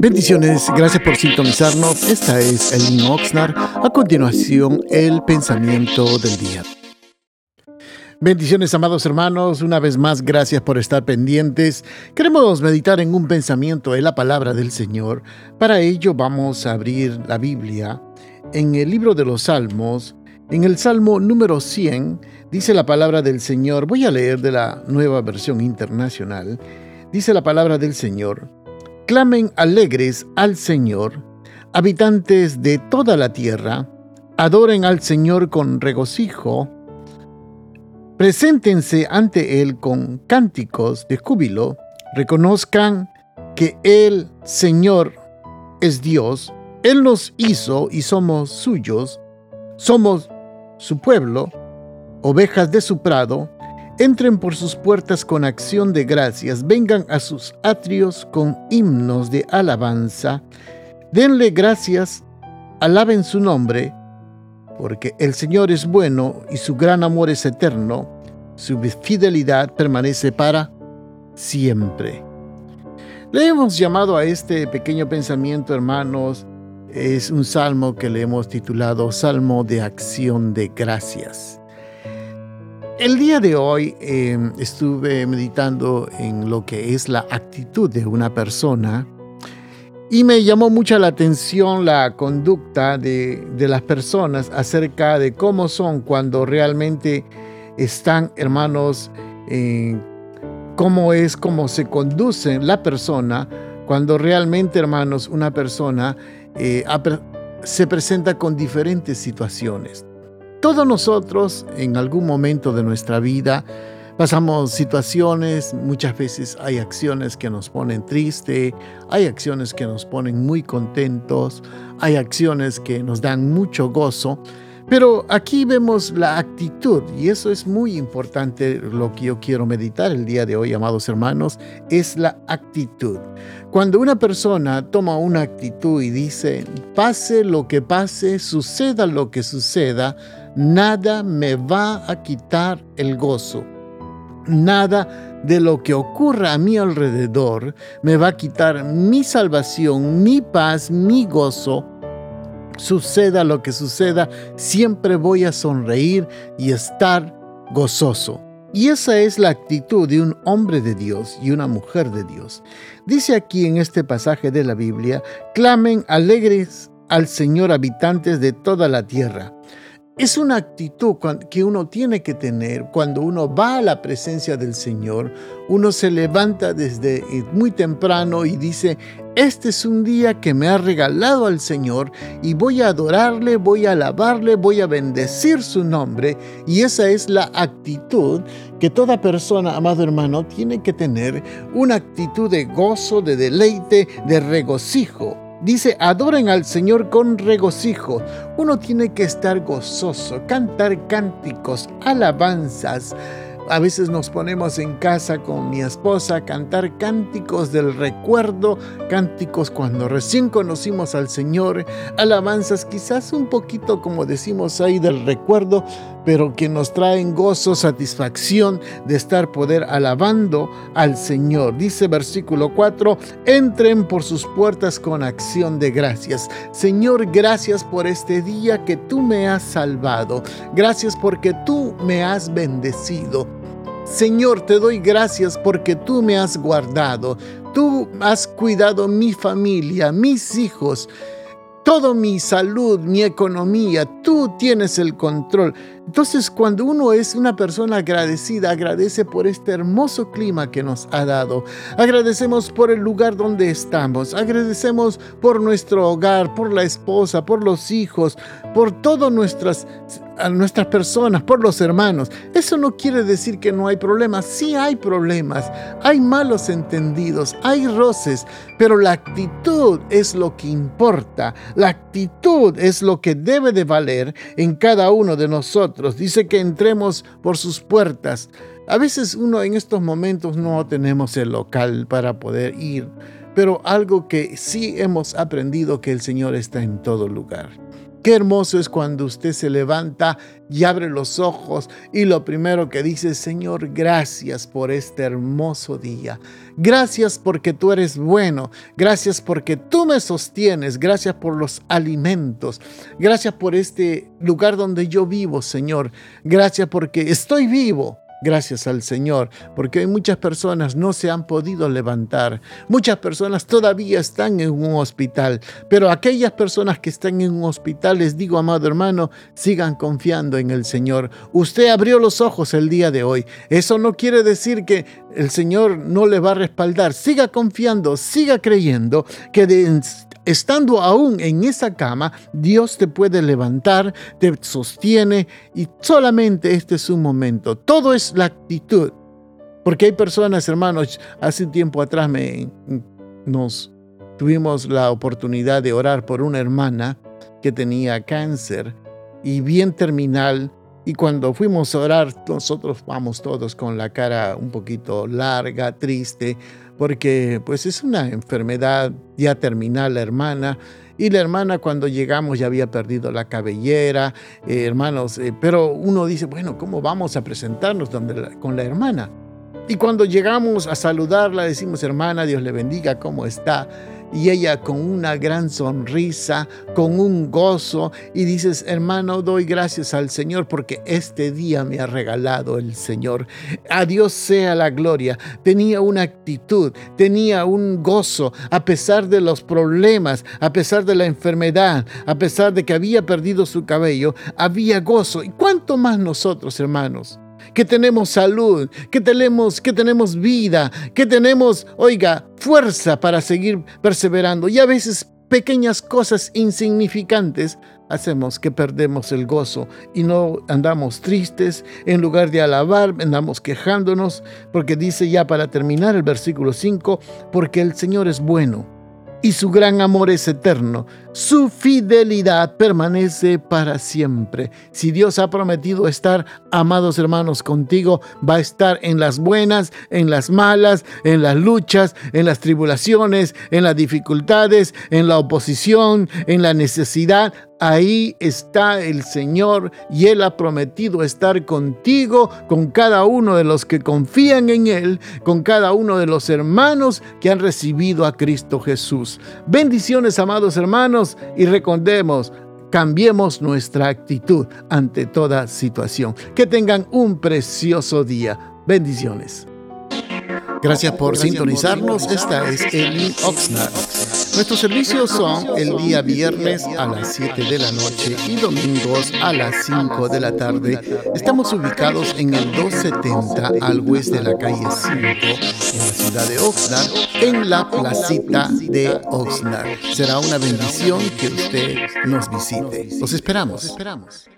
Bendiciones, gracias por sintonizarnos. Esta es Elin Oxnard. A continuación, el pensamiento del día. Bendiciones, amados hermanos. Una vez más, gracias por estar pendientes. Queremos meditar en un pensamiento en la palabra del Señor. Para ello, vamos a abrir la Biblia en el libro de los Salmos. En el Salmo número 100, dice la palabra del Señor. Voy a leer de la nueva versión internacional. Dice la palabra del Señor. Clamen alegres al Señor, habitantes de toda la tierra, adoren al Señor con regocijo, preséntense ante Él con cánticos de júbilo, reconozcan que el Señor es Dios, Él nos hizo y somos suyos, somos su pueblo, ovejas de su prado, Entren por sus puertas con acción de gracias, vengan a sus atrios con himnos de alabanza, denle gracias, alaben su nombre, porque el Señor es bueno y su gran amor es eterno, su fidelidad permanece para siempre. Le hemos llamado a este pequeño pensamiento, hermanos, es un salmo que le hemos titulado Salmo de Acción de Gracias. El día de hoy em, estuve meditando en lo que es la actitud de una persona y me llamó mucha la atención la conducta de, las personas acerca de cómo son cuando realmente están, hermanos, cómo es, cómo se conduce la persona cuando realmente, hermanos, una persona eh, se presenta con diferentes situaciones. Todos nosotros en algún momento de nuestra vida pasamos situaciones, muchas veces hay acciones que nos ponen triste, hay acciones que nos ponen muy contentos, hay acciones que nos dan mucho gozo, pero aquí vemos la actitud y eso es muy importante lo que yo quiero meditar el día de hoy, amados hermanos, es la actitud. Cuando una persona toma una actitud y dice, pase lo que pase, suceda lo que suceda, nada me va a quitar el gozo. Nada de lo que ocurra a mi alrededor me va a quitar mi salvación, mi paz, mi gozo. Suceda lo que suceda, siempre voy a sonreír y estar gozoso. Y esa es la actitud de un hombre de Dios y una mujer de Dios. Dice aquí en este pasaje de la Biblia, clamen alegres al Señor habitantes de toda la tierra. Es una actitud que uno tiene que tener cuando uno va a la presencia del Señor. Uno se levanta desde muy temprano y dice, este es un día que me ha regalado al Señor y voy a adorarle, voy a alabarle, voy a bendecir su nombre. Y esa es la actitud que toda persona, amado hermano, tiene que tener. Una actitud de gozo, de deleite, de regocijo. Dice, adoren al Señor con regocijo. Uno tiene que estar gozoso, cantar cánticos, alabanzas. A veces nos ponemos en casa con mi esposa a cantar cánticos del recuerdo, cánticos cuando recién conocimos al Señor, alabanzas quizás un poquito como decimos ahí del recuerdo, pero que nos traen gozo, satisfacción de estar poder alabando al Señor. Dice versículo 4, entren por sus puertas con acción de gracias. Señor, gracias por este día que tú me has salvado. Gracias porque tú me has bendecido. Señor, te doy gracias porque tú me has guardado. Tú has cuidado mi familia, mis hijos todo mi salud, mi economía, tú tienes el control. Entonces, cuando uno es una persona agradecida, agradece por este hermoso clima que nos ha dado. Agradecemos por el lugar donde estamos. Agradecemos por nuestro hogar, por la esposa, por los hijos, por todas nuestras, nuestras personas, por los hermanos. Eso no quiere decir que no hay problemas. Sí hay problemas. Hay malos entendidos, hay roces, pero la actitud es lo que importa. La actitud es lo que debe de valer en cada uno de nosotros Dice que entremos por sus puertas. A veces uno en estos momentos no tenemos el local para poder ir, pero algo que sí hemos aprendido que el Señor está en todo lugar Qué hermoso es cuando usted se levanta y abre los ojos y lo primero que dice, Señor, gracias por este hermoso día. Gracias porque tú eres bueno. Gracias porque tú me sostienes. Gracias por los alimentos. Gracias por este lugar donde yo vivo, Señor. Gracias porque estoy vivo. Gracias al Señor, porque hay muchas personas no se han podido levantar. Muchas personas todavía están en un hospital, pero aquellas personas que están en un hospital, les digo, amado hermano, sigan confiando en el Señor. Usted abrió los ojos el día de hoy. Eso no quiere decir que el Señor no le va a respaldar. Siga confiando, siga creyendo que de, estando aún en esa cama, Dios te puede levantar, te sostiene y solamente este es un momento. Todo es la actitud. Porque hay personas, hermanos, hace tiempo atrás me, nos tuvimos la oportunidad de orar por una hermana que tenía cáncer y bien terminal. Y cuando fuimos a orar, nosotros vamos todos con la cara un poquito larga, triste, porque pues es una enfermedad ya terminal la hermana. Y la hermana cuando llegamos ya había perdido la cabellera, eh, hermanos, eh, pero uno dice, bueno, ¿cómo vamos a presentarnos con la hermana? Y cuando llegamos a saludarla, decimos, hermana, Dios le bendiga, ¿cómo está? y ella con una gran sonrisa, con un gozo, y dices, hermano, doy gracias al Señor porque este día me ha regalado el Señor. A Dios sea la gloria. Tenía una actitud, tenía un gozo, a pesar de los problemas, a pesar de la enfermedad, a pesar de que había perdido su cabello, había gozo. ¿Y cuánto más nosotros, hermanos? Que tenemos salud, que tenemos, que tenemos vida, que tenemos, oiga, fuerza para seguir perseverando. Y a veces pequeñas cosas insignificantes hacemos que perdemos el gozo y no andamos tristes, en lugar de alabar, andamos quejándonos, porque dice ya para terminar el versículo 5, porque el Señor es bueno y su gran amor es eterno. Su fidelidad permanece para siempre. Si Dios ha prometido estar, amados hermanos, contigo, va a estar en las buenas, en las malas, en las luchas, en las tribulaciones, en las dificultades, en la oposición, en la necesidad. Ahí está el Señor y Él ha prometido estar contigo, con cada uno de los que confían en Él, con cada uno de los hermanos que han recibido a Cristo Jesús. Bendiciones, amados hermanos, y recordemos, cambiemos nuestra actitud ante toda situación. Que tengan un precioso día. Bendiciones. Gracias por sintonizarnos. Esta es Eli Oxnard. Nuestros servicios son el día viernes a las 7 de la noche y domingos a las 5 de la tarde. Estamos ubicados en el 270 al oeste de la calle 5 en la ciudad de Oxnard, en la placita de Oxnard. Será una bendición que usted nos visite. Los esperamos. esperamos.